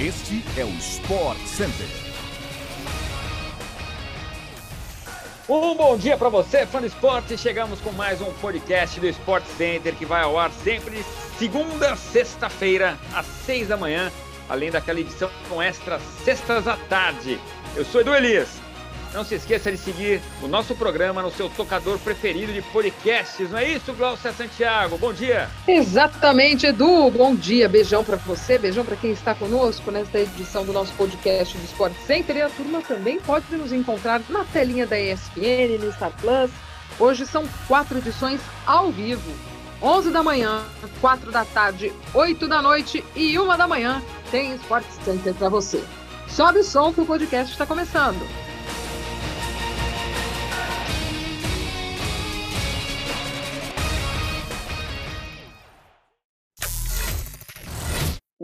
Este é o Sport Center. Um bom dia para você, fã do esporte. Chegamos com mais um podcast do Sport Center que vai ao ar sempre segunda, sexta-feira, às seis da manhã, além daquela edição com extras sextas à tarde. Eu sou Edu Elias não se esqueça de seguir o nosso programa no seu tocador preferido de podcasts, não é isso, Glaucia Santiago? Bom dia! Exatamente, Edu. Bom dia, beijão para você, beijão para quem está conosco nesta edição do nosso podcast do Sport Center. E a turma também pode nos encontrar na telinha da ESPN, no Star Plus. Hoje são quatro edições ao vivo. 11 da manhã, 4 da tarde, 8 da noite e 1 da manhã tem Sport Center para você. Sobe o som que o podcast está começando.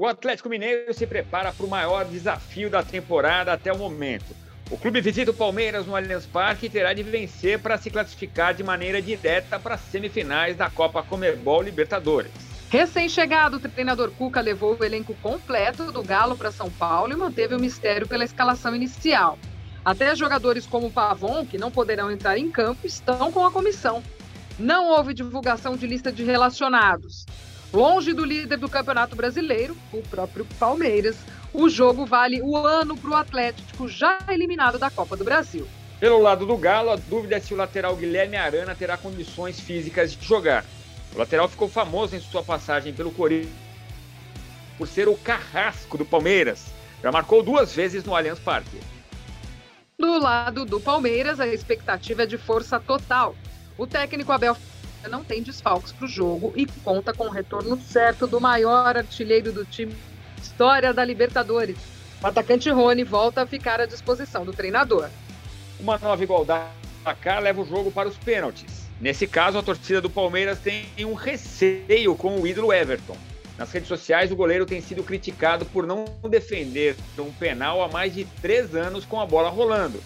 O Atlético Mineiro se prepara para o maior desafio da temporada até o momento. O clube visita o Palmeiras no Allianz Parque e terá de vencer para se classificar de maneira direta para as semifinais da Copa Comebol Libertadores. Recém-chegado, o treinador Cuca levou o elenco completo do Galo para São Paulo e manteve o mistério pela escalação inicial. Até jogadores como Pavon, que não poderão entrar em campo, estão com a comissão. Não houve divulgação de lista de relacionados. Longe do líder do Campeonato Brasileiro, o próprio Palmeiras, o jogo vale o ano para o Atlético, já eliminado da Copa do Brasil. Pelo lado do Galo, a dúvida é se o lateral Guilherme Arana terá condições físicas de jogar. O lateral ficou famoso em sua passagem pelo Corinthians por ser o carrasco do Palmeiras. Já marcou duas vezes no Allianz Parque. Do lado do Palmeiras, a expectativa é de força total. O técnico Abel não tem desfalques para o jogo e conta com o retorno certo do maior artilheiro do time história da Libertadores. O atacante Rony volta a ficar à disposição do treinador. Uma nova igualdade cá leva o jogo para os pênaltis. Nesse caso, a torcida do Palmeiras tem um receio com o ídolo Everton. Nas redes sociais, o goleiro tem sido criticado por não defender um penal há mais de três anos com a bola rolando.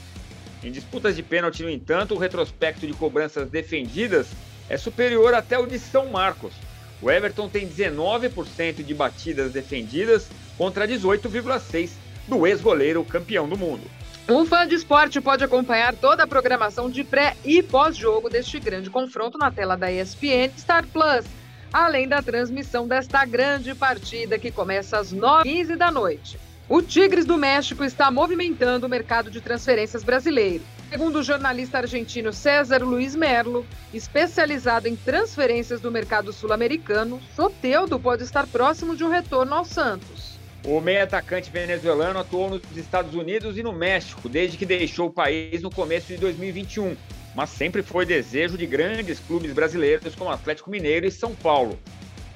Em disputas de pênalti, no entanto, o retrospecto de cobranças defendidas é superior até o de São Marcos. O Everton tem 19% de batidas defendidas contra 18,6% do ex-goleiro campeão do mundo. Um fã de esporte pode acompanhar toda a programação de pré e pós-jogo deste grande confronto na tela da ESPN Star Plus, além da transmissão desta grande partida que começa às 9h15 da noite. O Tigres do México está movimentando o mercado de transferências brasileiro. Segundo o jornalista argentino César Luiz Merlo, especializado em transferências do mercado sul-americano, Soteudo pode estar próximo de um retorno ao Santos. O meio atacante venezuelano atuou nos Estados Unidos e no México desde que deixou o país no começo de 2021, mas sempre foi desejo de grandes clubes brasileiros como Atlético Mineiro e São Paulo.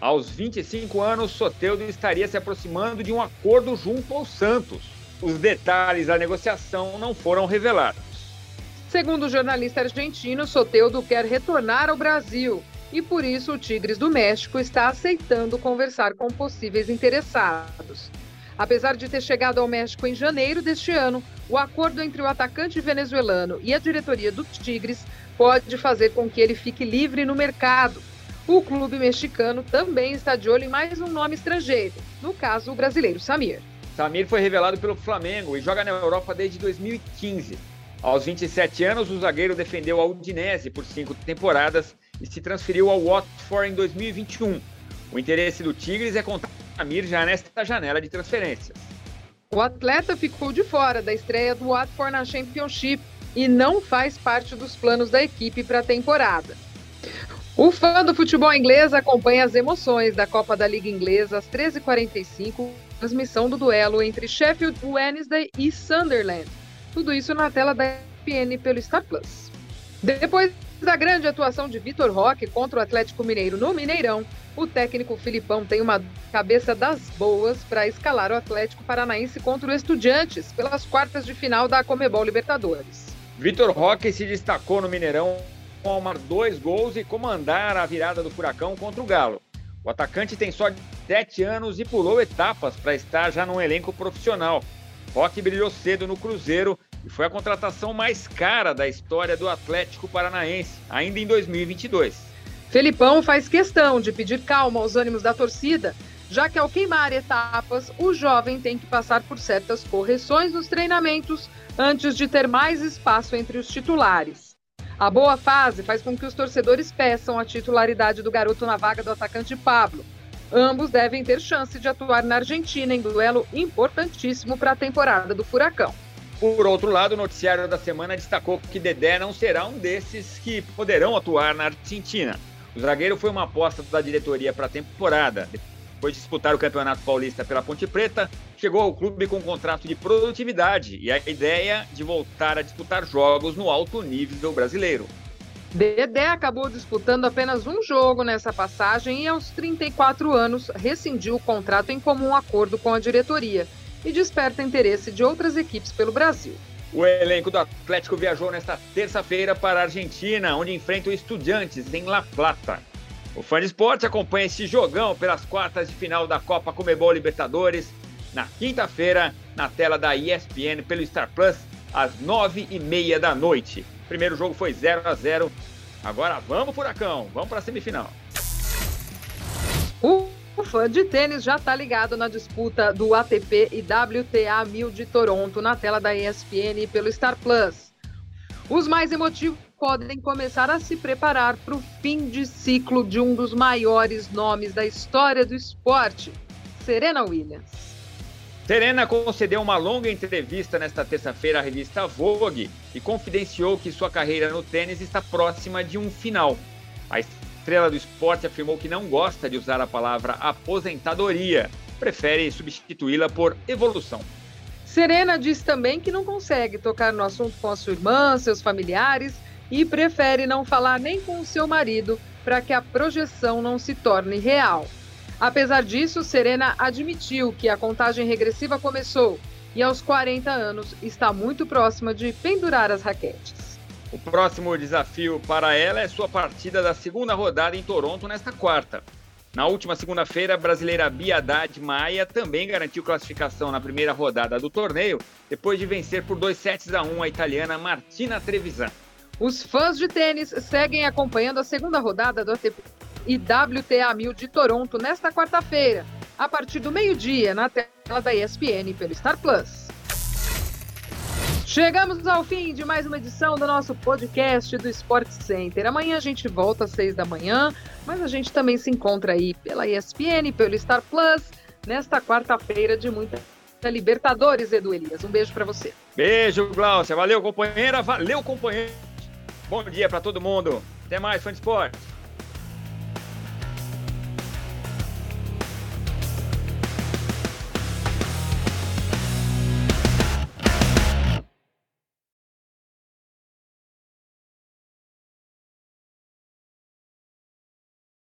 Aos 25 anos, Soteudo estaria se aproximando de um acordo junto ao Santos. Os detalhes da negociação não foram revelados. Segundo o jornalista argentino, Soteudo quer retornar ao Brasil e por isso o Tigres do México está aceitando conversar com possíveis interessados. Apesar de ter chegado ao México em janeiro deste ano, o acordo entre o atacante venezuelano e a diretoria do Tigres pode fazer com que ele fique livre no mercado. O clube mexicano também está de olho em mais um nome estrangeiro, no caso o brasileiro Samir. Samir foi revelado pelo Flamengo e joga na Europa desde 2015. Aos 27 anos, o zagueiro defendeu a Udinese por cinco temporadas e se transferiu ao Watford em 2021. O interesse do Tigres é contar com Amir já nesta janela de transferências. O atleta ficou de fora da estreia do Watford na Championship e não faz parte dos planos da equipe para a temporada. O fã do futebol inglês acompanha as emoções da Copa da Liga Inglesa às 13h45, transmissão do duelo entre Sheffield Wednesday e Sunderland. Tudo isso na tela da ESPN pelo Star Plus. Depois da grande atuação de Vitor Roque contra o Atlético Mineiro no Mineirão, o técnico Filipão tem uma cabeça das boas para escalar o Atlético Paranaense contra o Estudiantes pelas quartas de final da Comebol Libertadores. Vitor Roque se destacou no Mineirão ao marcar dois gols e comandar a virada do Furacão contra o Galo. O atacante tem só 7 anos e pulou etapas para estar já num elenco profissional. Roque brilhou cedo no Cruzeiro e foi a contratação mais cara da história do Atlético Paranaense, ainda em 2022. Felipão faz questão de pedir calma aos ânimos da torcida, já que ao queimar etapas, o jovem tem que passar por certas correções nos treinamentos antes de ter mais espaço entre os titulares. A boa fase faz com que os torcedores peçam a titularidade do garoto na vaga do atacante Pablo. Ambos devem ter chance de atuar na Argentina em duelo importantíssimo para a temporada do Furacão. Por outro lado, o noticiário da semana destacou que Dedé não será um desses que poderão atuar na Argentina. O zagueiro foi uma aposta da diretoria para a temporada. Depois de disputar o Campeonato Paulista pela Ponte Preta, chegou ao clube com um contrato de produtividade e a ideia de voltar a disputar jogos no alto nível brasileiro. Dedé acabou disputando apenas um jogo nessa passagem e, aos 34 anos, rescindiu o contrato em comum acordo com a diretoria e desperta interesse de outras equipes pelo Brasil. O elenco do Atlético viajou nesta terça-feira para a Argentina, onde enfrenta o Estudiantes em La Plata. O Fã de Esporte acompanha esse jogão pelas quartas de final da Copa Comebol Libertadores na quinta-feira, na tela da ESPN pelo Star Plus, às nove e meia da noite. Primeiro jogo foi 0 a 0 Agora vamos, Furacão, vamos para a semifinal. O fã de tênis já está ligado na disputa do ATP e WTA 1000 de Toronto na tela da ESPN pelo Star Plus. Os mais emotivos podem começar a se preparar para o fim de ciclo de um dos maiores nomes da história do esporte, Serena Williams. Serena concedeu uma longa entrevista nesta terça-feira à revista Vogue e confidenciou que sua carreira no tênis está próxima de um final. A estrela do esporte afirmou que não gosta de usar a palavra aposentadoria, prefere substituí-la por evolução. Serena diz também que não consegue tocar no assunto com a sua irmã, seus familiares e prefere não falar nem com o seu marido para que a projeção não se torne real. Apesar disso, Serena admitiu que a contagem regressiva começou e aos 40 anos está muito próxima de pendurar as raquetes. O próximo desafio para ela é sua partida da segunda rodada em Toronto nesta quarta. Na última segunda-feira, a brasileira Bia Haddad Maia também garantiu classificação na primeira rodada do torneio, depois de vencer por 2 sets a 1 a italiana Martina Trevisan. Os fãs de tênis seguem acompanhando a segunda rodada do ATP e WTA 1000 de Toronto nesta quarta-feira, a partir do meio-dia, na tela da ESPN pelo Star Plus. Chegamos ao fim de mais uma edição do nosso podcast do Sport Center. Amanhã a gente volta às seis da manhã, mas a gente também se encontra aí pela ESPN, pelo Star Plus, nesta quarta-feira de muita Libertadores, Edu Elias. Um beijo para você. Beijo, Glaucia. Valeu, companheira. Valeu, companheiro. Bom dia para todo mundo. Até mais, fã de esporte.